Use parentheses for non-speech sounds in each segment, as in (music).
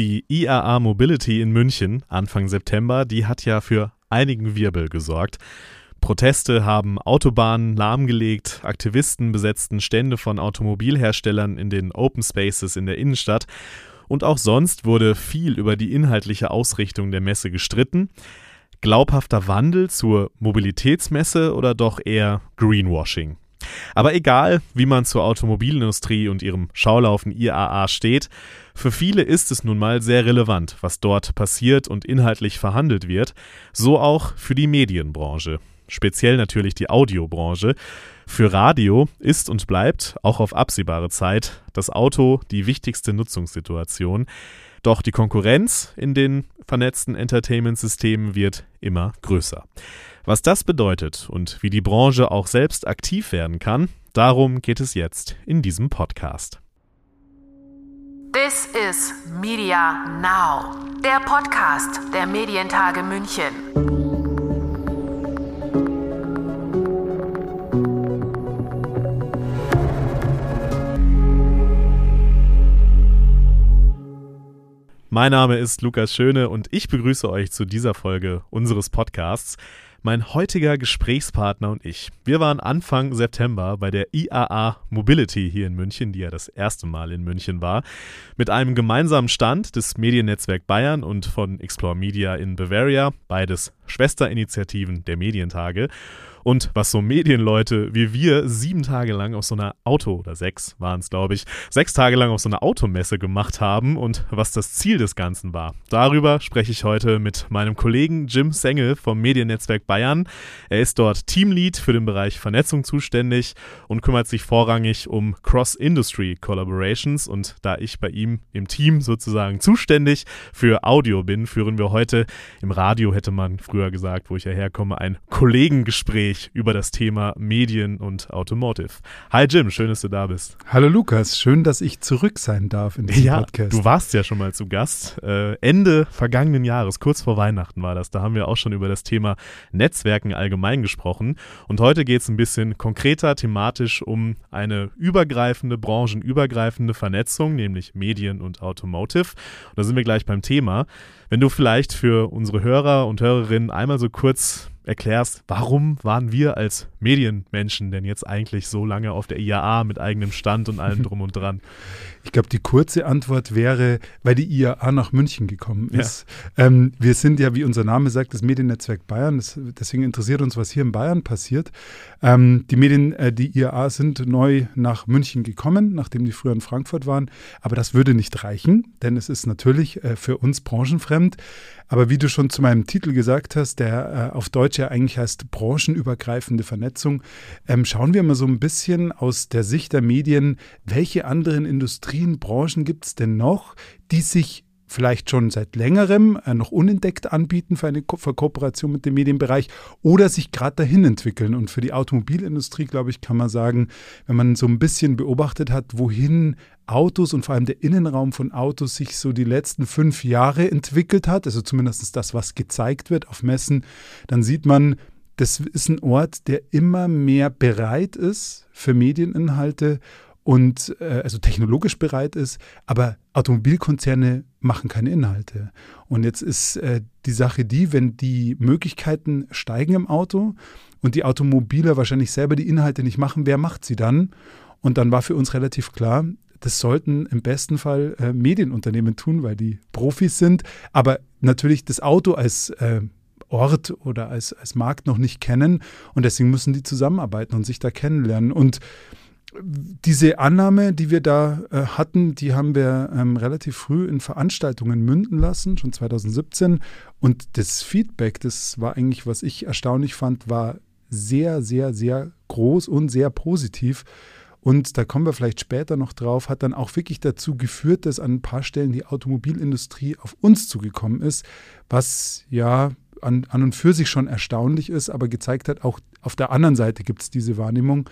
Die IAA Mobility in München Anfang September, die hat ja für einigen Wirbel gesorgt. Proteste haben Autobahnen lahmgelegt, Aktivisten besetzten Stände von Automobilherstellern in den Open Spaces in der Innenstadt und auch sonst wurde viel über die inhaltliche Ausrichtung der Messe gestritten. Glaubhafter Wandel zur Mobilitätsmesse oder doch eher Greenwashing? Aber egal, wie man zur Automobilindustrie und ihrem Schaulaufen IAA steht, für viele ist es nun mal sehr relevant, was dort passiert und inhaltlich verhandelt wird, so auch für die Medienbranche, speziell natürlich die Audiobranche. Für Radio ist und bleibt, auch auf absehbare Zeit, das Auto die wichtigste Nutzungssituation. Doch die Konkurrenz in den vernetzten Entertainment-Systemen wird immer größer. Was das bedeutet und wie die Branche auch selbst aktiv werden kann, darum geht es jetzt in diesem Podcast. This is Media Now, der Podcast der Medientage München. Mein Name ist Lukas Schöne und ich begrüße euch zu dieser Folge unseres Podcasts. Mein heutiger Gesprächspartner und ich, wir waren Anfang September bei der IAA Mobility hier in München, die ja das erste Mal in München war, mit einem gemeinsamen Stand des Mediennetzwerk Bayern und von Explore Media in Bavaria, beides Schwesterinitiativen der Medientage und was so Medienleute wie wir sieben Tage lang auf so einer Auto, oder sechs waren es, glaube ich, sechs Tage lang auf so einer Automesse gemacht haben und was das Ziel des Ganzen war. Darüber spreche ich heute mit meinem Kollegen Jim Sengel vom Mediennetzwerk Bayern. Er ist dort Teamlead für den Bereich Vernetzung zuständig und kümmert sich vorrangig um Cross-Industry Collaborations und da ich bei ihm im Team sozusagen zuständig für Audio bin, führen wir heute im Radio, hätte man früher gesagt, wo ich ja herkomme, ein Kollegengespräch Gespräch über das Thema Medien und Automotive. Hi Jim, schön, dass du da bist. Hallo Lukas, schön, dass ich zurück sein darf in diesem ja, Podcast. Du warst ja schon mal zu Gast. Äh, Ende vergangenen Jahres, kurz vor Weihnachten war das. Da haben wir auch schon über das Thema Netzwerken allgemein gesprochen. Und heute geht es ein bisschen konkreter thematisch um eine übergreifende, branchenübergreifende Vernetzung, nämlich Medien und Automotive. Und da sind wir gleich beim Thema. Wenn du vielleicht für unsere Hörer und Hörerinnen einmal so kurz erklärst, warum waren wir als Medienmenschen denn jetzt eigentlich so lange auf der IAA mit eigenem Stand und allem (laughs) drum und dran? Ich glaube, die kurze Antwort wäre, weil die IAA nach München gekommen ist. Ja. Ähm, wir sind ja, wie unser Name sagt, das Mediennetzwerk Bayern. Das, deswegen interessiert uns, was hier in Bayern passiert. Ähm, die Medien, äh, die IAA sind neu nach München gekommen, nachdem die früher in Frankfurt waren. Aber das würde nicht reichen, denn es ist natürlich äh, für uns branchenfremd. Aber wie du schon zu meinem Titel gesagt hast, der äh, auf Deutsch ja eigentlich heißt branchenübergreifende Vernetzung, ähm, schauen wir mal so ein bisschen aus der Sicht der Medien, welche anderen Industrien, Branchen gibt es denn noch, die sich vielleicht schon seit längerem äh, noch unentdeckt anbieten für eine Ko für Kooperation mit dem Medienbereich oder sich gerade dahin entwickeln. Und für die Automobilindustrie, glaube ich, kann man sagen, wenn man so ein bisschen beobachtet hat, wohin Autos und vor allem der Innenraum von Autos sich so die letzten fünf Jahre entwickelt hat, also zumindest das, was gezeigt wird auf Messen, dann sieht man, das ist ein Ort, der immer mehr bereit ist für Medieninhalte und äh, also technologisch bereit ist, aber Automobilkonzerne machen keine Inhalte. Und jetzt ist äh, die Sache die, wenn die Möglichkeiten steigen im Auto und die Automobiler wahrscheinlich selber die Inhalte nicht machen, wer macht sie dann? Und dann war für uns relativ klar, das sollten im besten Fall äh, Medienunternehmen tun, weil die Profis sind, aber natürlich das Auto als äh, Ort oder als, als Markt noch nicht kennen und deswegen müssen die zusammenarbeiten und sich da kennenlernen. Und diese Annahme, die wir da äh, hatten, die haben wir ähm, relativ früh in Veranstaltungen münden lassen, schon 2017. Und das Feedback, das war eigentlich, was ich erstaunlich fand, war sehr, sehr, sehr groß und sehr positiv. Und da kommen wir vielleicht später noch drauf, hat dann auch wirklich dazu geführt, dass an ein paar Stellen die Automobilindustrie auf uns zugekommen ist, was ja an, an und für sich schon erstaunlich ist, aber gezeigt hat, auch auf der anderen Seite gibt es diese Wahrnehmung.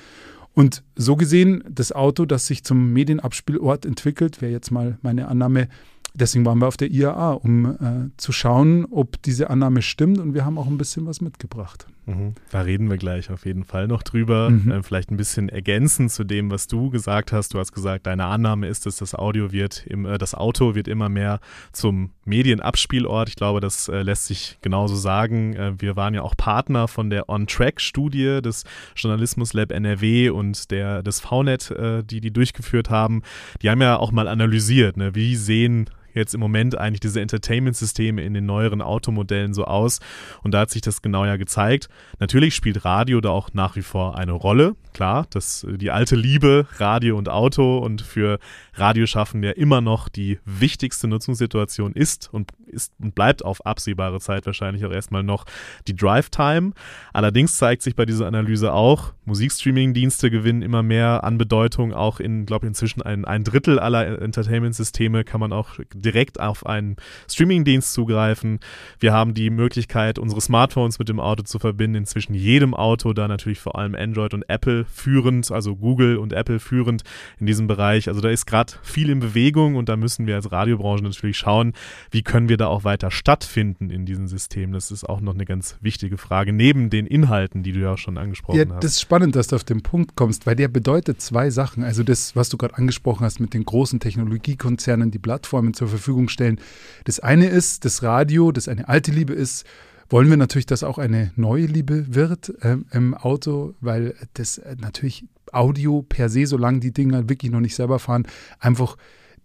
Und so gesehen, das Auto, das sich zum Medienabspielort entwickelt, wäre jetzt mal meine Annahme. Deswegen waren wir auf der IAA, um äh, zu schauen, ob diese Annahme stimmt. Und wir haben auch ein bisschen was mitgebracht. Mhm. Da reden wir gleich auf jeden Fall noch drüber. Mhm. Ähm, vielleicht ein bisschen ergänzend zu dem, was du gesagt hast. Du hast gesagt, deine Annahme ist, dass das Audio wird, im, äh, das Auto wird immer mehr zum Medienabspielort. Ich glaube, das äh, lässt sich genauso sagen. Äh, wir waren ja auch Partner von der On-Track-Studie des Journalismus Lab NRW und der des VNet, äh, die die durchgeführt haben. Die haben ja auch mal analysiert, ne? wie sehen jetzt im Moment eigentlich diese Entertainment-Systeme in den neueren Automodellen so aus. Und da hat sich das genau ja gezeigt. Natürlich spielt Radio da auch nach wie vor eine Rolle. Klar, das, die alte Liebe, Radio und Auto und für Radioschaffende immer noch die wichtigste Nutzungssituation ist und ist und bleibt auf absehbare Zeit wahrscheinlich auch erstmal noch die Drive-Time. Allerdings zeigt sich bei dieser Analyse auch, Musikstreaming-Dienste gewinnen immer mehr an Bedeutung. Auch in, glaube ich, inzwischen ein, ein Drittel aller Entertainment-Systeme kann man auch direkt auf einen Streaming-Dienst zugreifen. Wir haben die Möglichkeit, unsere Smartphones mit dem Auto zu verbinden. Inzwischen jedem Auto, da natürlich vor allem Android und Apple führend, also Google und Apple führend in diesem Bereich. Also da ist gerade viel in Bewegung und da müssen wir als Radiobranche natürlich schauen, wie können wir da auch weiter stattfinden in diesem System. Das ist auch noch eine ganz wichtige Frage, neben den Inhalten, die du ja auch schon angesprochen ja, hast. Das ist spannend, dass du auf den Punkt kommst, weil der bedeutet zwei Sachen. Also das, was du gerade angesprochen hast mit den großen Technologiekonzernen, die Plattformen zur Verfügung stellen. Das eine ist das Radio, das eine alte Liebe ist, wollen wir natürlich, dass auch eine neue Liebe wird ähm, im Auto, weil das äh, natürlich Audio per se, solange die Dinger wirklich noch nicht selber fahren, einfach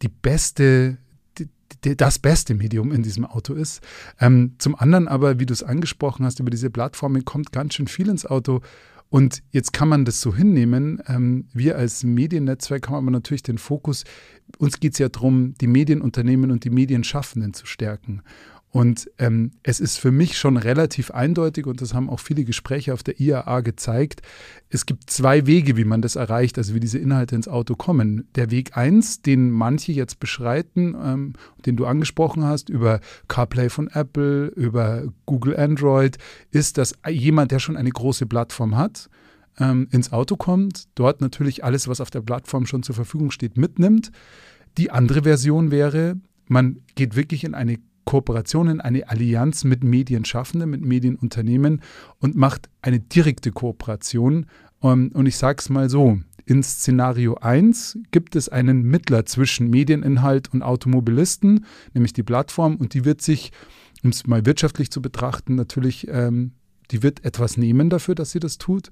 die beste das beste Medium in diesem Auto ist. Ähm, zum anderen aber, wie du es angesprochen hast, über diese Plattformen kommt ganz schön viel ins Auto. Und jetzt kann man das so hinnehmen. Ähm, wir als Mediennetzwerk haben aber natürlich den Fokus, uns geht es ja darum, die Medienunternehmen und die Medienschaffenden zu stärken. Und ähm, es ist für mich schon relativ eindeutig, und das haben auch viele Gespräche auf der IAA gezeigt, es gibt zwei Wege, wie man das erreicht, also wie diese Inhalte ins Auto kommen. Der Weg eins, den manche jetzt beschreiten, ähm, den du angesprochen hast, über CarPlay von Apple, über Google Android, ist, dass jemand, der schon eine große Plattform hat, ähm, ins Auto kommt, dort natürlich alles, was auf der Plattform schon zur Verfügung steht, mitnimmt. Die andere Version wäre, man geht wirklich in eine Kooperationen, eine Allianz mit Medienschaffenden, mit Medienunternehmen und macht eine direkte Kooperation. Ähm, und ich sage es mal so, in Szenario 1 gibt es einen Mittler zwischen Medieninhalt und Automobilisten, nämlich die Plattform, und die wird sich, um es mal wirtschaftlich zu betrachten, natürlich, ähm, die wird etwas nehmen dafür, dass sie das tut.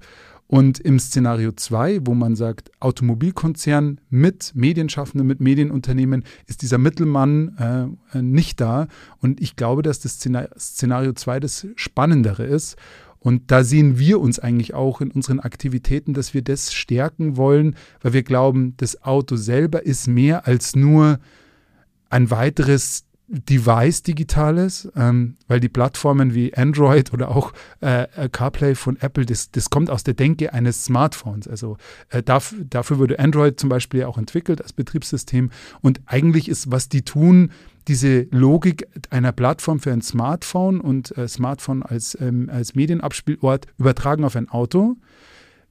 Und im Szenario 2, wo man sagt, Automobilkonzern mit Medienschaffenden, mit Medienunternehmen, ist dieser Mittelmann äh, nicht da. Und ich glaube, dass das Szenario 2 das Spannendere ist. Und da sehen wir uns eigentlich auch in unseren Aktivitäten, dass wir das stärken wollen, weil wir glauben, das Auto selber ist mehr als nur ein weiteres Device Digitales, ähm, weil die Plattformen wie Android oder auch äh, äh, CarPlay von Apple, das, das kommt aus der Denke eines Smartphones. Also äh, darf, dafür wurde Android zum Beispiel ja auch entwickelt als Betriebssystem. Und eigentlich ist, was die tun, diese Logik einer Plattform für ein Smartphone und äh, Smartphone als, ähm, als Medienabspielort übertragen auf ein Auto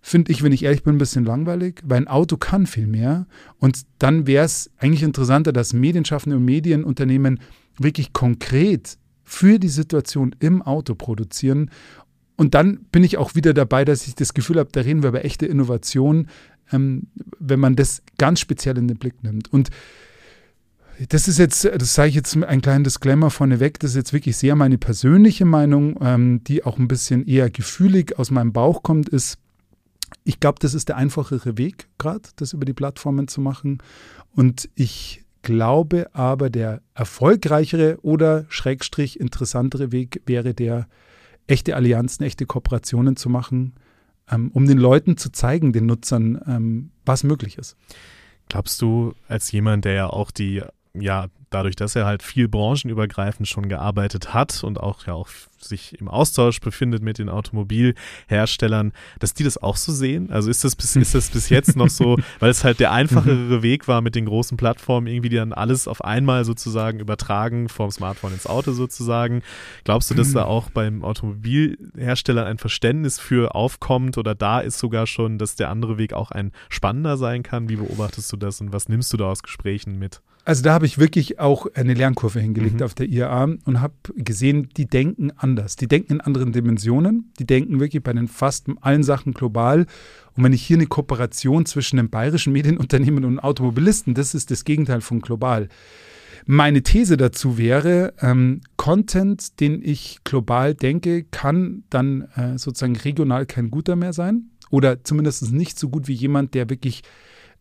finde ich, wenn ich ehrlich bin, ein bisschen langweilig, weil ein Auto kann viel mehr. Und dann wäre es eigentlich interessanter, dass Medienschaffende und Medienunternehmen wirklich konkret für die Situation im Auto produzieren. Und dann bin ich auch wieder dabei, dass ich das Gefühl habe, da reden wir über echte Innovation, ähm, wenn man das ganz speziell in den Blick nimmt. Und das ist jetzt, das sage ich jetzt ein kleinen Disclaimer vorneweg, das ist jetzt wirklich sehr meine persönliche Meinung, ähm, die auch ein bisschen eher gefühlig aus meinem Bauch kommt, ist, ich glaube, das ist der einfachere Weg, gerade das über die Plattformen zu machen. Und ich glaube aber, der erfolgreichere oder schrägstrich interessantere Weg wäre der, echte Allianzen, echte Kooperationen zu machen, ähm, um den Leuten zu zeigen, den Nutzern, ähm, was möglich ist. Glaubst du, als jemand, der ja auch die ja, dadurch, dass er halt viel branchenübergreifend schon gearbeitet hat und auch ja auch sich im Austausch befindet mit den Automobilherstellern, dass die das auch so sehen? Also ist das bis, ist das bis jetzt noch so, (laughs) weil es halt der einfachere mhm. Weg war mit den großen Plattformen, irgendwie die dann alles auf einmal sozusagen übertragen vom Smartphone ins Auto sozusagen. Glaubst du, dass da auch beim Automobilhersteller ein Verständnis für aufkommt oder da ist sogar schon, dass der andere Weg auch ein spannender sein kann? Wie beobachtest du das und was nimmst du da aus Gesprächen mit? Also da habe ich wirklich auch eine Lernkurve hingelegt mhm. auf der IAA und habe gesehen, die denken anders. Die denken in anderen Dimensionen. Die denken wirklich bei den fast allen Sachen global. Und wenn ich hier eine Kooperation zwischen einem bayerischen Medienunternehmen und Automobilisten, das ist das Gegenteil von global. Meine These dazu wäre, ähm, Content, den ich global denke, kann dann äh, sozusagen regional kein guter mehr sein. Oder zumindest nicht so gut wie jemand, der wirklich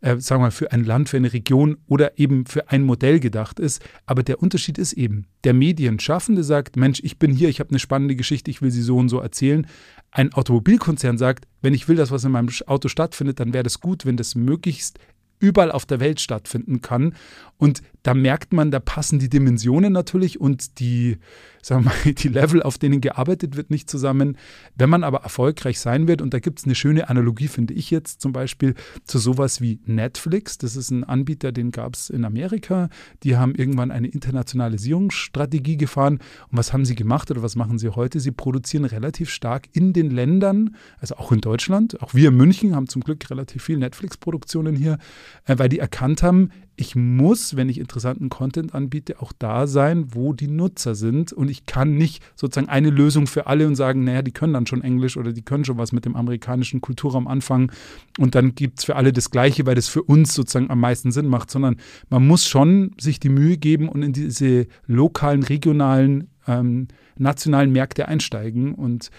äh, sagen wir mal, für ein Land, für eine Region oder eben für ein Modell gedacht ist. Aber der Unterschied ist eben, der Medienschaffende sagt, Mensch, ich bin hier, ich habe eine spannende Geschichte, ich will sie so und so erzählen. Ein Automobilkonzern sagt, wenn ich will, dass was in meinem Auto stattfindet, dann wäre das gut, wenn das möglichst überall auf der Welt stattfinden kann. Und da merkt man, da passen die Dimensionen natürlich und die, sagen wir mal, (laughs) die Level, auf denen gearbeitet wird, nicht zusammen. Wenn man aber erfolgreich sein wird, und da gibt es eine schöne Analogie, finde ich jetzt zum Beispiel, zu sowas wie Netflix. Das ist ein Anbieter, den gab es in Amerika. Die haben irgendwann eine Internationalisierungsstrategie gefahren. Und was haben sie gemacht oder was machen sie heute? Sie produzieren relativ stark in den Ländern, also auch in Deutschland. Auch wir in München haben zum Glück relativ viel Netflix-Produktionen hier, äh, weil die erkannt haben, ich muss, wenn ich interessanten Content anbiete, auch da sein, wo die Nutzer sind. Und ich kann nicht sozusagen eine Lösung für alle und sagen, naja, die können dann schon Englisch oder die können schon was mit dem amerikanischen Kulturraum anfangen. Und dann gibt es für alle das Gleiche, weil das für uns sozusagen am meisten Sinn macht, sondern man muss schon sich die Mühe geben und in diese lokalen, regionalen, ähm, nationalen Märkte einsteigen. Und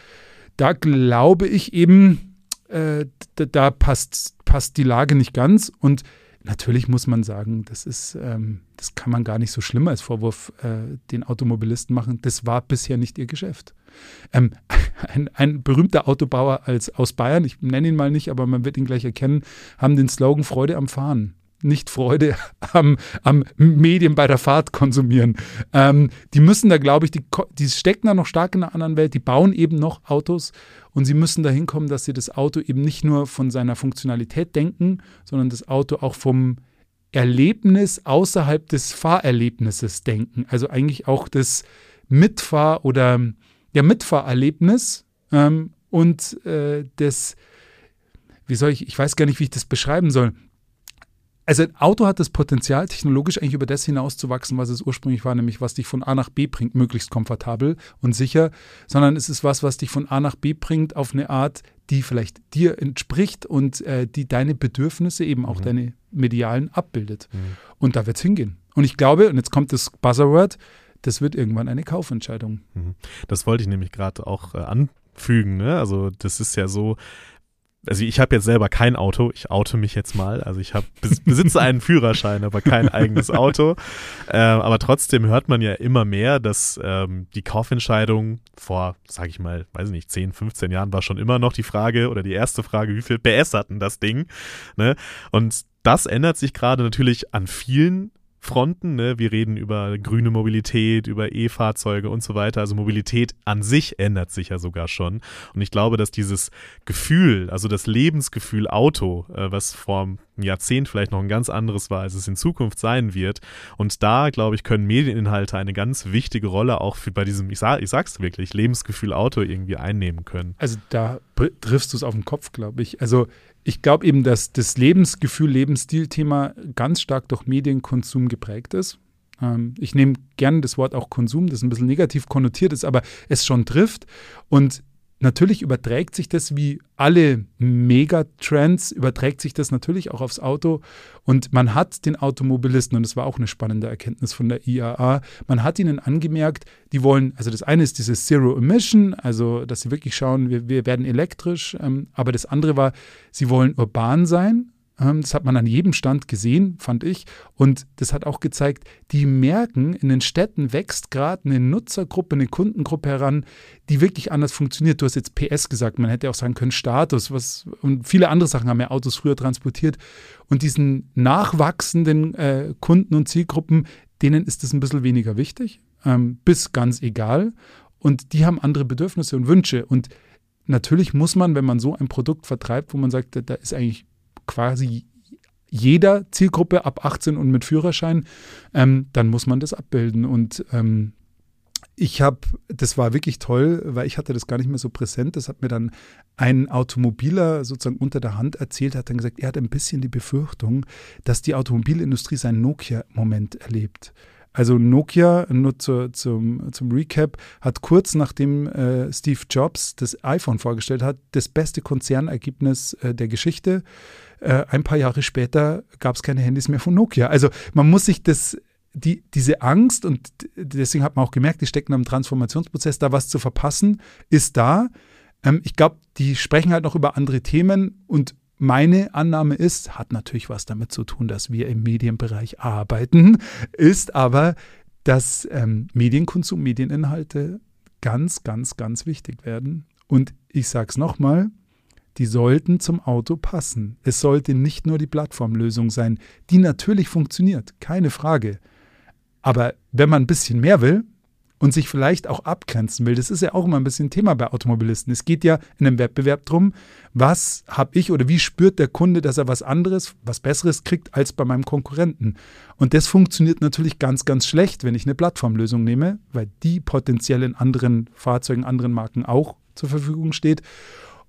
da glaube ich eben, äh, da, passt, passt die Lage nicht ganz. Und Natürlich muss man sagen, das ist, ähm, das kann man gar nicht so schlimm als Vorwurf äh, den Automobilisten machen. Das war bisher nicht ihr Geschäft. Ähm, (laughs) ein, ein, berühmter Autobauer als, aus Bayern, ich nenne ihn mal nicht, aber man wird ihn gleich erkennen, haben den Slogan Freude am Fahren nicht Freude (laughs) am, am Medien bei der Fahrt konsumieren. Ähm, die müssen da, glaube ich, die, die stecken da noch stark in einer anderen Welt, die bauen eben noch Autos und sie müssen dahin kommen, dass sie das Auto eben nicht nur von seiner Funktionalität denken, sondern das Auto auch vom Erlebnis außerhalb des Fahrerlebnisses denken. Also eigentlich auch das Mitfahr- oder ja, Mitfahrerlebnis ähm, und äh, das, wie soll ich, ich weiß gar nicht, wie ich das beschreiben soll also ein Auto hat das Potenzial, technologisch eigentlich über das hinauszuwachsen, was es ursprünglich war, nämlich was dich von A nach B bringt, möglichst komfortabel und sicher, sondern es ist was, was dich von A nach B bringt auf eine Art, die vielleicht dir entspricht und äh, die deine Bedürfnisse, eben auch mhm. deine medialen, abbildet. Mhm. Und da wird es hingehen. Und ich glaube, und jetzt kommt das Buzzword, das wird irgendwann eine Kaufentscheidung. Mhm. Das wollte ich nämlich gerade auch äh, anfügen. Ne? Also das ist ja so, also ich habe jetzt selber kein Auto, ich auto mich jetzt mal. Also ich hab, besitze einen Führerschein, aber kein eigenes Auto. Äh, aber trotzdem hört man ja immer mehr, dass ähm, die Kaufentscheidung vor, sage ich mal, weiß ich nicht, 10, 15 Jahren war schon immer noch die Frage oder die erste Frage, wie viel PS hat denn das Ding? Ne? Und das ändert sich gerade natürlich an vielen Fronten. Ne? Wir reden über grüne Mobilität, über E-Fahrzeuge und so weiter. Also Mobilität an sich ändert sich ja sogar schon. Und ich glaube, dass dieses Gefühl, also das Lebensgefühl Auto, äh, was vor einem Jahrzehnt vielleicht noch ein ganz anderes war, als es in Zukunft sein wird. Und da, glaube ich, können Medieninhalte eine ganz wichtige Rolle auch für bei diesem, ich, sag, ich sag's wirklich, Lebensgefühl Auto irgendwie einnehmen können. Also da triffst du es auf den Kopf, glaube ich. Also ich glaube eben, dass das Lebensgefühl, Lebensstil-Thema ganz stark durch Medienkonsum geprägt ist. Ähm, ich nehme gerne das Wort auch Konsum, das ein bisschen negativ konnotiert ist, aber es schon trifft. Und natürlich überträgt sich das wie alle Megatrends, überträgt sich das natürlich auch aufs Auto. Und man hat den Automobilisten, und das war auch eine spannende Erkenntnis von der IAA, man hat ihnen angemerkt, die wollen, also das eine ist dieses Zero Emission, also dass sie wirklich schauen, wir, wir werden elektrisch, ähm, aber das andere war, sie wollen urban sein, das hat man an jedem Stand gesehen, fand ich. Und das hat auch gezeigt, die merken, in den Städten wächst gerade eine Nutzergruppe, eine Kundengruppe heran, die wirklich anders funktioniert. Du hast jetzt PS gesagt, man hätte auch sagen können Status, was und viele andere Sachen haben ja Autos früher transportiert. Und diesen nachwachsenden äh, Kunden und Zielgruppen, denen ist das ein bisschen weniger wichtig, ähm, bis ganz egal. Und die haben andere Bedürfnisse und Wünsche. Und natürlich muss man, wenn man so ein Produkt vertreibt, wo man sagt, da ist eigentlich quasi jeder Zielgruppe ab 18 und mit Führerschein, ähm, dann muss man das abbilden. Und ähm, ich habe, das war wirklich toll, weil ich hatte das gar nicht mehr so präsent. Das hat mir dann ein Automobiler sozusagen unter der Hand erzählt, hat dann gesagt, er hat ein bisschen die Befürchtung, dass die Automobilindustrie seinen Nokia-Moment erlebt. Also Nokia, nur zu, zum, zum Recap, hat kurz nachdem äh, Steve Jobs das iPhone vorgestellt hat, das beste Konzernergebnis äh, der Geschichte. Äh, ein paar Jahre später gab es keine Handys mehr von Nokia. Also man muss sich das die, diese Angst, und deswegen hat man auch gemerkt, die stecken am Transformationsprozess, da was zu verpassen, ist da. Ähm, ich glaube, die sprechen halt noch über andere Themen und meine Annahme ist, hat natürlich was damit zu tun, dass wir im Medienbereich arbeiten, ist aber, dass ähm, Medienkonsum, Medieninhalte ganz, ganz, ganz wichtig werden. Und ich sage es nochmal, die sollten zum Auto passen. Es sollte nicht nur die Plattformlösung sein, die natürlich funktioniert, keine Frage. Aber wenn man ein bisschen mehr will und sich vielleicht auch abgrenzen will, das ist ja auch immer ein bisschen Thema bei Automobilisten. Es geht ja in einem Wettbewerb darum, was habe ich oder wie spürt der Kunde, dass er was anderes, was Besseres kriegt als bei meinem Konkurrenten. Und das funktioniert natürlich ganz, ganz schlecht, wenn ich eine Plattformlösung nehme, weil die potenziell in anderen Fahrzeugen, anderen Marken auch zur Verfügung steht.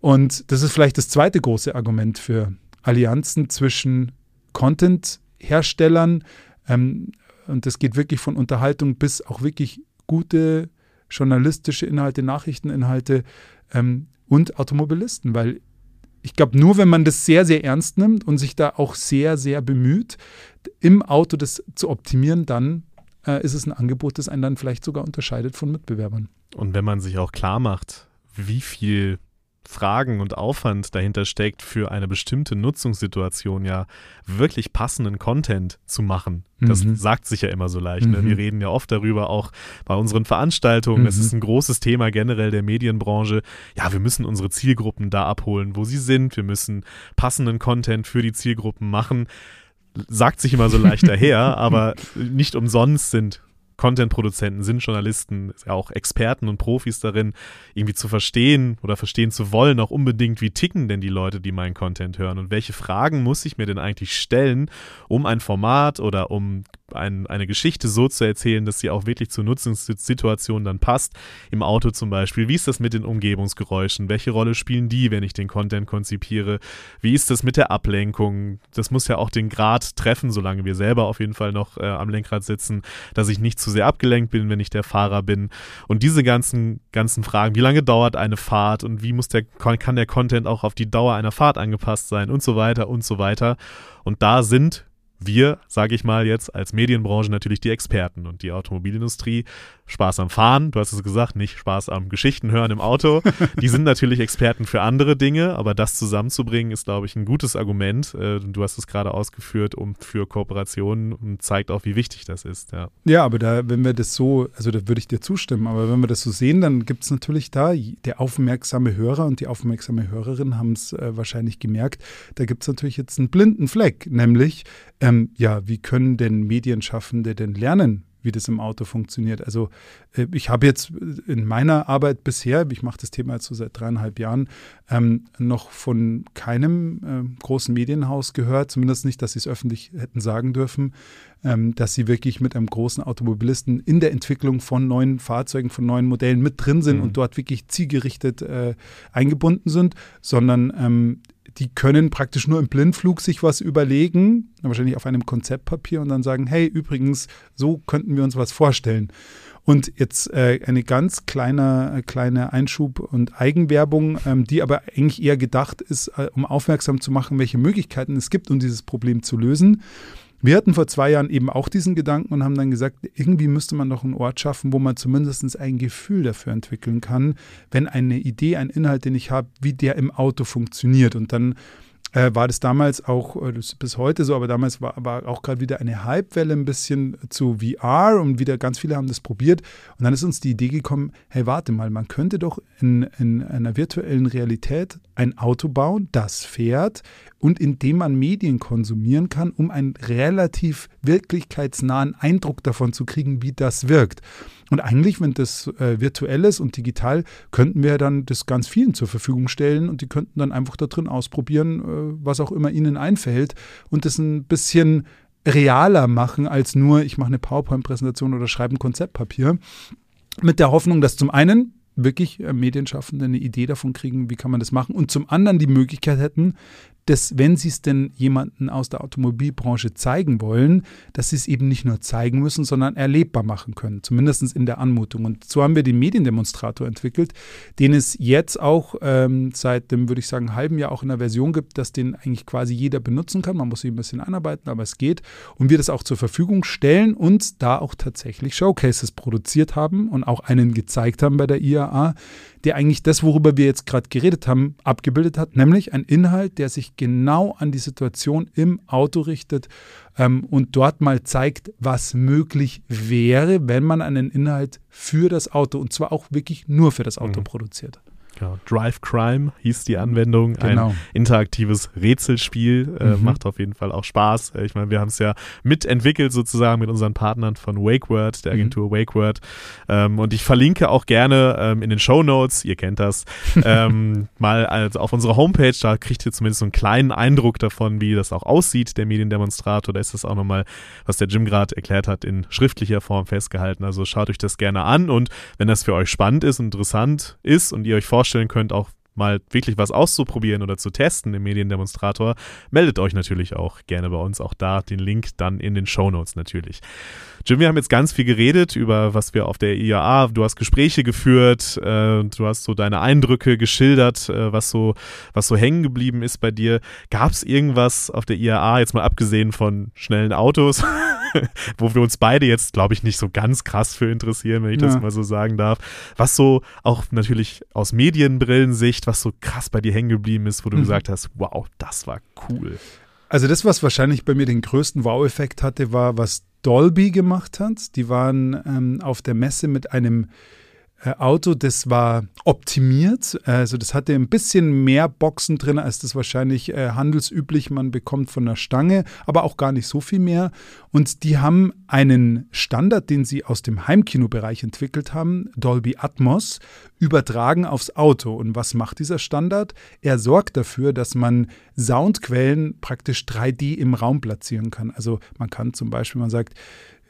Und das ist vielleicht das zweite große Argument für Allianzen zwischen Content-Herstellern, ähm, und das geht wirklich von Unterhaltung bis auch wirklich gute journalistische Inhalte, Nachrichteninhalte ähm, und Automobilisten, weil ich glaube, nur wenn man das sehr, sehr ernst nimmt und sich da auch sehr, sehr bemüht, im Auto das zu optimieren, dann äh, ist es ein Angebot, das einen dann vielleicht sogar unterscheidet von Mitbewerbern. Und wenn man sich auch klar macht, wie viel Fragen und Aufwand dahinter steckt, für eine bestimmte Nutzungssituation ja wirklich passenden Content zu machen. Das mhm. sagt sich ja immer so leicht. Ne? Wir mhm. reden ja oft darüber, auch bei unseren Veranstaltungen. Es mhm. ist ein großes Thema generell der Medienbranche. Ja, wir müssen unsere Zielgruppen da abholen, wo sie sind. Wir müssen passenden Content für die Zielgruppen machen. Sagt sich immer so leicht (laughs) daher, aber nicht umsonst sind Content-Produzenten, sind Journalisten, auch Experten und Profis darin, irgendwie zu verstehen oder verstehen zu wollen, auch unbedingt, wie ticken denn die Leute, die meinen Content hören und welche Fragen muss ich mir denn eigentlich stellen, um ein Format oder um ein, eine Geschichte so zu erzählen, dass sie auch wirklich zur Nutzungssituation dann passt. Im Auto zum Beispiel. Wie ist das mit den Umgebungsgeräuschen? Welche Rolle spielen die, wenn ich den Content konzipiere? Wie ist das mit der Ablenkung? Das muss ja auch den Grad treffen, solange wir selber auf jeden Fall noch äh, am Lenkrad sitzen, dass ich nicht zu sehr abgelenkt bin, wenn ich der Fahrer bin. Und diese ganzen, ganzen Fragen, wie lange dauert eine Fahrt und wie muss der, kann der Content auch auf die Dauer einer Fahrt angepasst sein und so weiter und so weiter. Und da sind wir, sage ich mal jetzt, als Medienbranche natürlich die Experten und die Automobilindustrie. Spaß am Fahren, du hast es gesagt, nicht Spaß am Geschichten hören im Auto. (laughs) Die sind natürlich Experten für andere Dinge, aber das zusammenzubringen ist, glaube ich, ein gutes Argument. Äh, du hast es gerade ausgeführt, um für Kooperationen und zeigt auch, wie wichtig das ist. Ja, ja aber da, wenn wir das so, also da würde ich dir zustimmen, aber wenn wir das so sehen, dann gibt es natürlich da, der aufmerksame Hörer und die aufmerksame Hörerin haben es äh, wahrscheinlich gemerkt, da gibt es natürlich jetzt einen blinden Fleck, nämlich ähm, ja, wie können denn Medienschaffende denn lernen, wie das im Auto funktioniert. Also äh, ich habe jetzt in meiner Arbeit bisher, ich mache das Thema jetzt so seit dreieinhalb Jahren, ähm, noch von keinem äh, großen Medienhaus gehört, zumindest nicht, dass sie es öffentlich hätten sagen dürfen, ähm, dass sie wirklich mit einem großen Automobilisten in der Entwicklung von neuen Fahrzeugen, von neuen Modellen mit drin sind mhm. und dort wirklich zielgerichtet äh, eingebunden sind, sondern ähm, die können praktisch nur im Blindflug sich was überlegen, wahrscheinlich auf einem Konzeptpapier und dann sagen, hey, übrigens, so könnten wir uns was vorstellen. Und jetzt äh, eine ganz kleine, äh, kleine Einschub und Eigenwerbung, ähm, die aber eigentlich eher gedacht ist, äh, um aufmerksam zu machen, welche Möglichkeiten es gibt, um dieses Problem zu lösen. Wir hatten vor zwei Jahren eben auch diesen Gedanken und haben dann gesagt, irgendwie müsste man doch einen Ort schaffen, wo man zumindest ein Gefühl dafür entwickeln kann, wenn eine Idee, ein Inhalt, den ich habe, wie der im Auto funktioniert. Und dann äh, war das damals auch, äh, das bis heute so, aber damals war, war auch gerade wieder eine Hypewelle ein bisschen zu VR und wieder ganz viele haben das probiert. Und dann ist uns die Idee gekommen, hey, warte mal, man könnte doch in, in einer virtuellen Realität ein Auto bauen, das fährt und in dem man Medien konsumieren kann, um einen relativ wirklichkeitsnahen Eindruck davon zu kriegen, wie das wirkt. Und eigentlich, wenn das äh, virtuell ist und digital, könnten wir dann das ganz vielen zur Verfügung stellen und die könnten dann einfach da drin ausprobieren, äh, was auch immer ihnen einfällt und das ein bisschen realer machen als nur, ich mache eine PowerPoint-Präsentation oder schreibe ein Konzeptpapier. mit der Hoffnung, dass zum einen wirklich äh, Medienschaffende eine Idee davon kriegen, wie kann man das machen und zum anderen die Möglichkeit hätten, dass, wenn sie es denn jemanden aus der Automobilbranche zeigen wollen, dass sie es eben nicht nur zeigen müssen, sondern erlebbar machen können, zumindest in der Anmutung. Und so haben wir den Mediendemonstrator entwickelt, den es jetzt auch ähm, seit dem, würde ich sagen, halben Jahr auch in der Version gibt, dass den eigentlich quasi jeder benutzen kann. Man muss sich ein bisschen einarbeiten, aber es geht. Und wir das auch zur Verfügung stellen und da auch tatsächlich Showcases produziert haben und auch einen gezeigt haben bei der IAA, der eigentlich das, worüber wir jetzt gerade geredet haben, abgebildet hat, nämlich ein Inhalt, der sich genau an die Situation im Auto richtet ähm, und dort mal zeigt, was möglich wäre, wenn man einen Inhalt für das Auto und zwar auch wirklich nur für das Auto mhm. produziert. Genau. Drive Crime hieß die Anwendung. Genau. Ein interaktives Rätselspiel. Äh, mhm. Macht auf jeden Fall auch Spaß. Äh, ich meine, wir haben es ja mitentwickelt sozusagen mit unseren Partnern von WakeWord, der mhm. Agentur mhm. WakeWord. Ähm, und ich verlinke auch gerne ähm, in den Show Notes, ihr kennt das, (laughs) ähm, mal also auf unserer Homepage. Da kriegt ihr zumindest so einen kleinen Eindruck davon, wie das auch aussieht, der Mediendemonstrator. Da ist das auch nochmal, was der Jim gerade erklärt hat, in schriftlicher Form festgehalten. Also schaut euch das gerne an und wenn das für euch spannend ist, interessant ist und ihr euch vorstellt, vorstellen könnt, auch mal wirklich was auszuprobieren oder zu testen im Mediendemonstrator, meldet euch natürlich auch gerne bei uns. Auch da den Link dann in den Show Notes natürlich. Jim, wir haben jetzt ganz viel geredet über was wir auf der IAA, du hast Gespräche geführt, äh, du hast so deine Eindrücke geschildert, äh, was so, was so hängen geblieben ist bei dir. Gab es irgendwas auf der IAA, jetzt mal abgesehen von schnellen Autos, (laughs) wo wir uns beide jetzt, glaube ich, nicht so ganz krass für interessieren, wenn ich ja. das mal so sagen darf, was so auch natürlich aus Medienbrillensicht, was so krass bei dir hängen geblieben ist, wo du mhm. gesagt hast, wow, das war cool. Also das, was wahrscheinlich bei mir den größten Wow-Effekt hatte, war, was Dolby gemacht hat. Die waren ähm, auf der Messe mit einem Auto, das war optimiert. Also das hatte ein bisschen mehr Boxen drin, als das wahrscheinlich äh, handelsüblich man bekommt von der Stange, aber auch gar nicht so viel mehr. Und die haben einen Standard, den sie aus dem Heimkinobereich entwickelt haben, Dolby Atmos, übertragen aufs Auto. Und was macht dieser Standard? Er sorgt dafür, dass man Soundquellen praktisch 3D im Raum platzieren kann. Also man kann zum Beispiel, man sagt,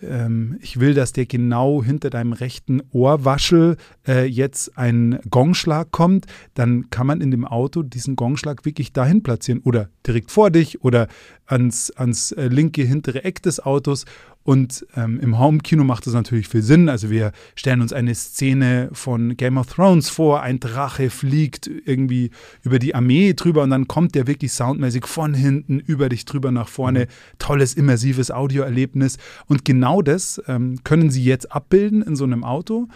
ähm, ich will, dass der genau hinter deinem rechten Ohrwaschel äh, jetzt ein Gongschlag kommt, dann kann man in dem Auto diesen Gongschlag wirklich dahin platzieren oder direkt vor dich oder ans, ans äh, linke hintere Eck des Autos und ähm, im Home-Kino macht das natürlich viel Sinn. Also wir stellen uns eine Szene von Game of Thrones vor, ein Drache fliegt irgendwie über die Armee drüber und dann kommt der wirklich soundmäßig von hinten über dich drüber nach vorne. Mhm. Tolles, immersives Audioerlebnis. Und genau das ähm, können Sie jetzt abbilden in so einem Auto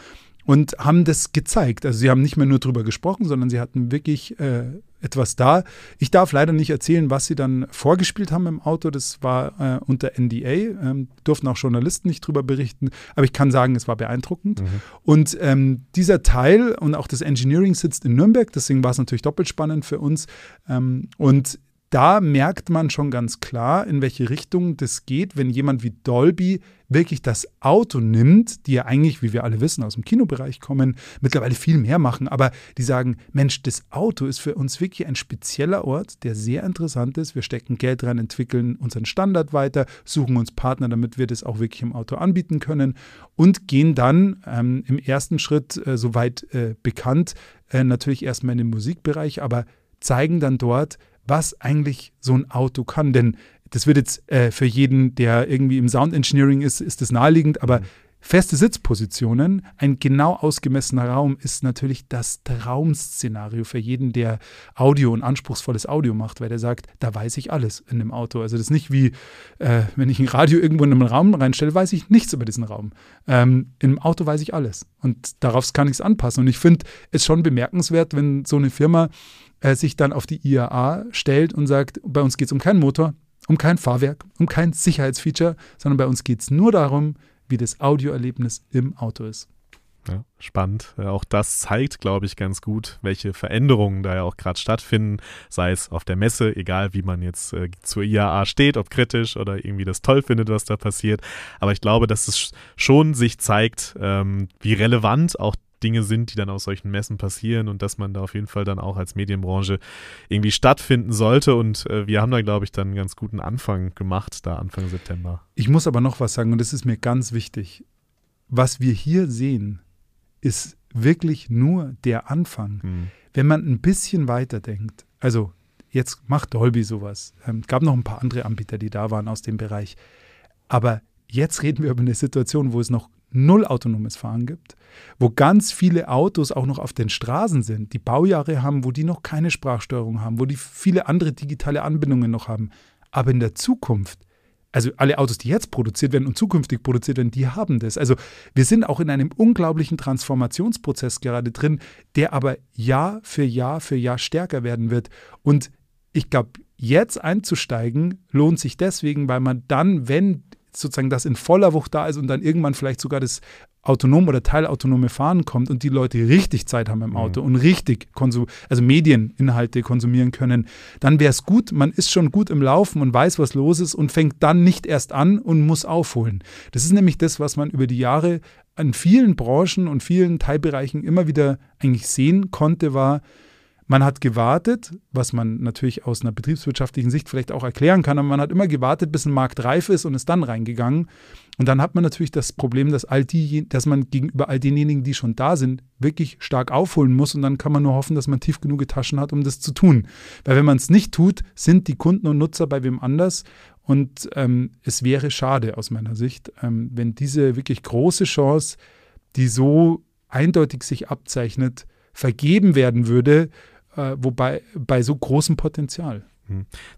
und haben das gezeigt. Also sie haben nicht mehr nur drüber gesprochen, sondern sie hatten wirklich äh, etwas da. Ich darf leider nicht erzählen, was sie dann vorgespielt haben im Auto. Das war äh, unter NDA. Ähm, durften auch Journalisten nicht drüber berichten. Aber ich kann sagen, es war beeindruckend. Mhm. Und ähm, dieser Teil und auch das Engineering sitzt in Nürnberg. Deswegen war es natürlich doppelt spannend für uns. Ähm, und da merkt man schon ganz klar, in welche Richtung das geht, wenn jemand wie Dolby wirklich das Auto nimmt, die ja eigentlich, wie wir alle wissen, aus dem Kinobereich kommen, mittlerweile viel mehr machen, aber die sagen, Mensch, das Auto ist für uns wirklich ein spezieller Ort, der sehr interessant ist. Wir stecken Geld rein, entwickeln unseren Standard weiter, suchen uns Partner, damit wir das auch wirklich im Auto anbieten können und gehen dann ähm, im ersten Schritt, äh, soweit äh, bekannt, äh, natürlich erstmal in den Musikbereich, aber zeigen dann dort, was eigentlich so ein Auto kann. Denn das wird jetzt äh, für jeden, der irgendwie im Sound Engineering ist, ist das naheliegend, aber mhm. feste Sitzpositionen, ein genau ausgemessener Raum ist natürlich das Traumszenario für jeden, der Audio und anspruchsvolles Audio macht, weil der sagt, da weiß ich alles in dem Auto. Also das ist nicht wie, äh, wenn ich ein Radio irgendwo in einen Raum reinstelle, weiß ich nichts über diesen Raum. Ähm, Im Auto weiß ich alles und darauf kann ich es anpassen. Und ich finde es schon bemerkenswert, wenn so eine Firma äh, sich dann auf die IAA stellt und sagt, bei uns geht es um keinen Motor, um kein Fahrwerk, um kein Sicherheitsfeature, sondern bei uns geht es nur darum, wie das Audioerlebnis im Auto ist. Ja, spannend. Auch das zeigt, glaube ich, ganz gut, welche Veränderungen da ja auch gerade stattfinden, sei es auf der Messe, egal wie man jetzt äh, zur IAA steht, ob kritisch oder irgendwie das toll findet, was da passiert. Aber ich glaube, dass es schon sich zeigt, ähm, wie relevant auch Dinge sind, die dann aus solchen Messen passieren und dass man da auf jeden Fall dann auch als Medienbranche irgendwie stattfinden sollte. Und äh, wir haben da, glaube ich, dann einen ganz guten Anfang gemacht, da Anfang September. Ich muss aber noch was sagen und das ist mir ganz wichtig. Was wir hier sehen, ist wirklich nur der Anfang. Hm. Wenn man ein bisschen weiter denkt, also jetzt macht Dolby sowas. Ähm, gab noch ein paar andere Anbieter, die da waren aus dem Bereich. Aber jetzt reden wir über eine Situation, wo es noch null autonomes Fahren gibt, wo ganz viele Autos auch noch auf den Straßen sind, die Baujahre haben, wo die noch keine Sprachsteuerung haben, wo die viele andere digitale Anbindungen noch haben. Aber in der Zukunft, also alle Autos, die jetzt produziert werden und zukünftig produziert werden, die haben das. Also wir sind auch in einem unglaublichen Transformationsprozess gerade drin, der aber Jahr für Jahr für Jahr stärker werden wird. Und ich glaube, jetzt einzusteigen lohnt sich deswegen, weil man dann, wenn sozusagen das in voller Wucht da ist und dann irgendwann vielleicht sogar das autonom oder teilautonome Fahren kommt und die Leute richtig Zeit haben im Mhm. Auto und richtig konsum also Medieninhalte konsumieren können, dann wäre es gut, man ist schon gut im Laufen und weiß, was los ist und fängt dann nicht erst an und muss aufholen. Das ist nämlich das, was man über die Jahre an vielen Branchen und vielen Teilbereichen immer wieder eigentlich sehen konnte, war, man hat gewartet, was man natürlich aus einer betriebswirtschaftlichen Sicht vielleicht auch erklären kann, aber man hat immer gewartet, bis ein Markt reif ist und ist dann reingegangen. Und dann hat man natürlich das Problem, dass, all die, dass man gegenüber all denjenigen, die schon da sind, wirklich stark aufholen muss. Und dann kann man nur hoffen, dass man tief genug Taschen hat, um das zu tun. Weil wenn man es nicht tut, sind die Kunden und Nutzer bei wem anders. Und ähm, es wäre schade aus meiner Sicht, ähm, wenn diese wirklich große Chance, die so eindeutig sich abzeichnet, vergeben werden würde, äh, wobei bei so großem Potenzial.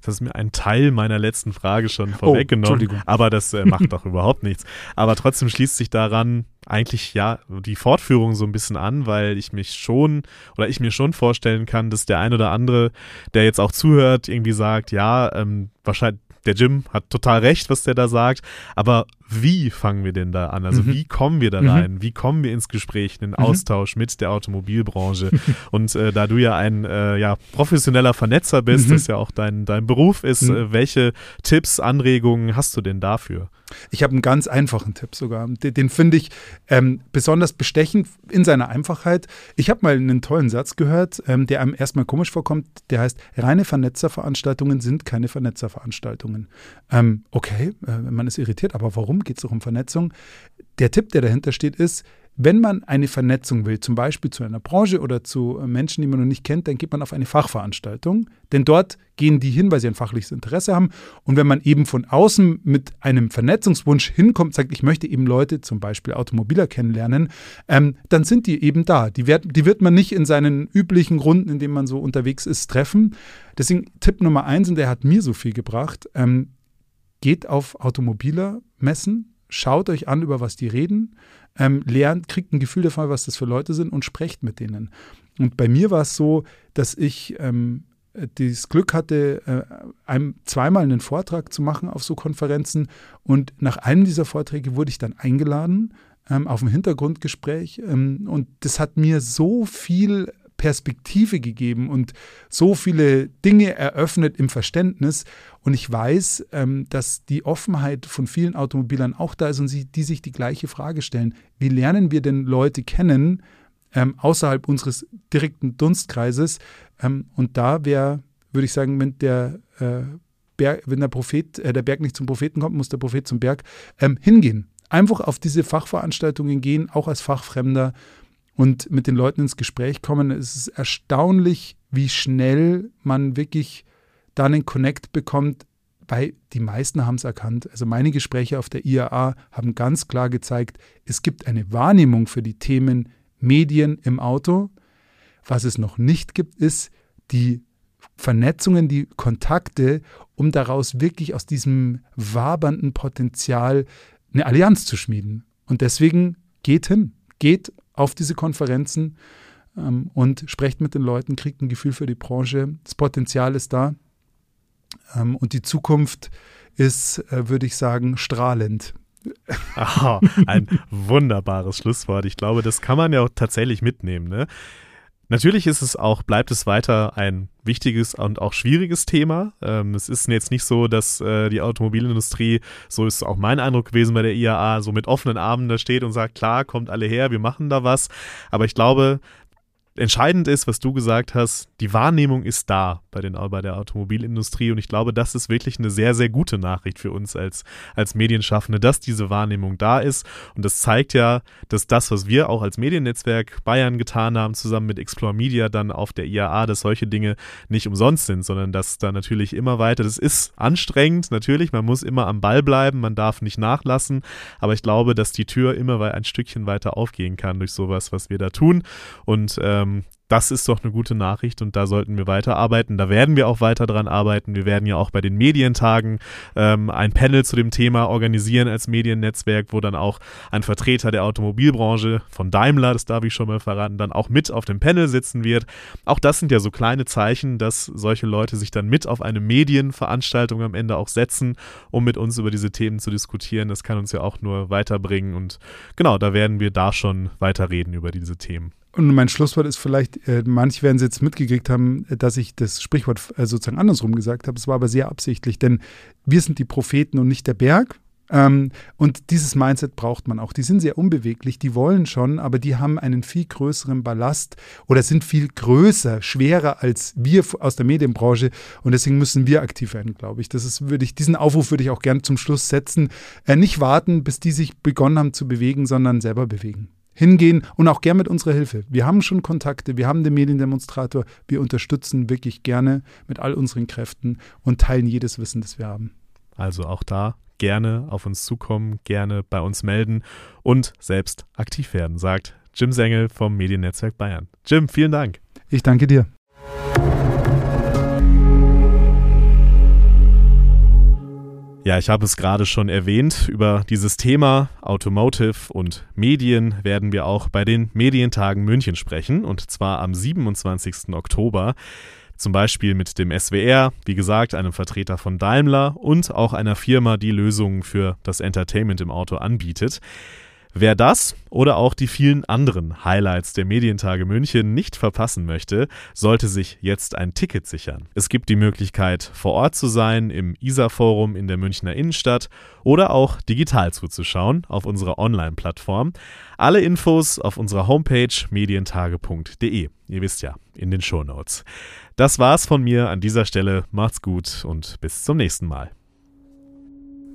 Das ist mir ein Teil meiner letzten Frage schon vorweggenommen. Oh, aber das äh, macht (laughs) doch überhaupt nichts. Aber trotzdem schließt sich daran eigentlich ja die Fortführung so ein bisschen an, weil ich mich schon oder ich mir schon vorstellen kann, dass der ein oder andere, der jetzt auch zuhört, irgendwie sagt, ja, ähm, wahrscheinlich der Jim hat total recht, was der da sagt, aber wie fangen wir denn da an? Also Mhm. wie kommen wir da Mhm. rein? Wie kommen wir ins Gespräch, in den Austausch mit der Automobilbranche? (laughs) Und äh, da du ja ein äh, ja, professioneller Vernetzer bist, Mhm. das ja auch dein, dein Beruf ist, Mhm. äh, welche Tipps, Anregungen hast du denn dafür? Ich habe einen ganz einfachen Tipp sogar. Den, den finde ich ähm, besonders bestechend in seiner Einfachheit. Ich habe mal einen tollen Satz gehört, ähm, der einem erstmal komisch vorkommt. Der heißt, reine Vernetzerveranstaltungen sind keine Vernetzerveranstaltungen. Ähm, okay, äh, man ist irritiert, aber warum geht es doch um Vernetzung? Der Tipp, der dahinter steht, ist, wenn man eine Vernetzung will, zum Beispiel zu einer Branche oder zu äh, Menschen, die man noch nicht kennt, dann geht man auf eine Fachveranstaltung. Denn dort gehen die hin, weil sie ein fachliches Interesse haben. Und wenn man eben von außen mit einem Vernetzungswunsch hinkommt, sagt, ich möchte eben Leute, zum Beispiel Automobiler kennenlernen, ähm, dann sind die eben da. Die, werd, die wird man nicht in seinen üblichen Runden, in denen man so unterwegs ist, treffen. Deswegen Tipp Nummer eins, und der hat mir so viel gebracht, ähm, geht auf Automobiler-Messen, schaut euch an, über was die reden, ähm, lernt, kriegt ein Gefühl davon, was das für Leute sind und sprecht mit denen. Und bei mir war es so, dass ich ähm, das Glück hatte, äh, einem, zweimal einen Vortrag zu machen auf so Konferenzen. Und nach einem dieser Vorträge wurde ich dann eingeladen ähm, auf ein Hintergrundgespräch. Ähm, und das hat mir so viel Perspektive gegeben und so viele Dinge eröffnet im Verständnis. Und ich weiß, ähm, dass die Offenheit von vielen Automobilern auch da ist und sie, die sich die gleiche Frage stellen. Wie lernen wir denn Leute kennen ähm, außerhalb unseres direkten Dunstkreises? Ähm, und da wäre, würde ich sagen, wenn der, äh, Berg, wenn der Prophet, äh, der Berg nicht zum Propheten kommt, muss der Prophet zum Berg hingehen. Einfach auf diese Fachveranstaltungen gehen, auch als Fachfremder und mit den Leuten ins Gespräch kommen. Es ist erstaunlich, wie schnell man wirklich da einen Connect bekommt, weil die meisten haben es erkannt. Also meine Gespräche auf der IAA haben ganz klar gezeigt, es gibt eine Wahrnehmung für die Themen Medien im Auto. Was es noch nicht gibt, ist die Vernetzungen, die Kontakte, um daraus wirklich aus diesem wabernden Potenzial eine Allianz zu schmieden. Und deswegen geht hin, geht auf diese Konferenzen ähm, und sprecht mit den Leuten, kriegt ein Gefühl für die Branche. Das Potenzial ist da ähm, und die Zukunft ist, äh, würde ich sagen, strahlend. Aha, ein wunderbares Schlusswort. Ich glaube, das kann man ja auch tatsächlich mitnehmen. Ne? Natürlich ist es auch, bleibt es weiter ein wichtiges und auch schwieriges Thema. Ähm, es ist jetzt nicht so, dass äh, die Automobilindustrie, so ist auch mein Eindruck gewesen bei der IAA, so mit offenen Armen da steht und sagt, klar, kommt alle her, wir machen da was. Aber ich glaube, entscheidend ist, was du gesagt hast, die Wahrnehmung ist da bei, den, bei der Automobilindustrie. Und ich glaube, das ist wirklich eine sehr, sehr gute Nachricht für uns als, als Medienschaffende, dass diese Wahrnehmung da ist. Und das zeigt ja, dass das, was wir auch als Mediennetzwerk Bayern getan haben, zusammen mit Explore Media dann auf der IAA, dass solche Dinge nicht umsonst sind, sondern dass da natürlich immer weiter, das ist anstrengend, natürlich, man muss immer am Ball bleiben, man darf nicht nachlassen, aber ich glaube, dass die Tür immer ein Stückchen weiter aufgehen kann durch sowas, was wir da tun. Und ähm, das ist doch eine gute Nachricht und da sollten wir weiterarbeiten. Da werden wir auch weiter dran arbeiten. Wir werden ja auch bei den Medientagen ähm, ein Panel zu dem Thema organisieren als Mediennetzwerk, wo dann auch ein Vertreter der Automobilbranche von Daimler, das darf ich schon mal verraten, dann auch mit auf dem Panel sitzen wird. Auch das sind ja so kleine Zeichen, dass solche Leute sich dann mit auf eine Medienveranstaltung am Ende auch setzen, um mit uns über diese Themen zu diskutieren. Das kann uns ja auch nur weiterbringen und genau, da werden wir da schon weiter reden über diese Themen. Und mein Schlusswort ist vielleicht, äh, manche werden es jetzt mitgekriegt haben, äh, dass ich das Sprichwort äh, sozusagen andersrum gesagt habe. Es war aber sehr absichtlich, denn wir sind die Propheten und nicht der Berg. Ähm, und dieses Mindset braucht man auch. Die sind sehr unbeweglich, die wollen schon, aber die haben einen viel größeren Ballast oder sind viel größer, schwerer als wir aus der Medienbranche. Und deswegen müssen wir aktiv werden, glaube ich. Das ist, würde ich, diesen Aufruf würde ich auch gerne zum Schluss setzen. Äh, nicht warten, bis die sich begonnen haben zu bewegen, sondern selber bewegen hingehen und auch gerne mit unserer Hilfe. Wir haben schon Kontakte, wir haben den Mediendemonstrator, wir unterstützen wirklich gerne mit all unseren Kräften und teilen jedes Wissen, das wir haben. Also auch da gerne auf uns zukommen, gerne bei uns melden und selbst aktiv werden, sagt Jim Sengel vom Mediennetzwerk Bayern. Jim, vielen Dank. Ich danke dir. Ja, ich habe es gerade schon erwähnt. Über dieses Thema Automotive und Medien werden wir auch bei den Medientagen München sprechen. Und zwar am 27. Oktober. Zum Beispiel mit dem SWR, wie gesagt, einem Vertreter von Daimler und auch einer Firma, die Lösungen für das Entertainment im Auto anbietet. Wer das oder auch die vielen anderen Highlights der Medientage München nicht verpassen möchte, sollte sich jetzt ein Ticket sichern. Es gibt die Möglichkeit, vor Ort zu sein im ISA-Forum in der Münchner Innenstadt oder auch digital zuzuschauen auf unserer Online-Plattform. Alle Infos auf unserer Homepage medientage.de. Ihr wisst ja, in den Shownotes. Das war's von mir an dieser Stelle. Macht's gut und bis zum nächsten Mal.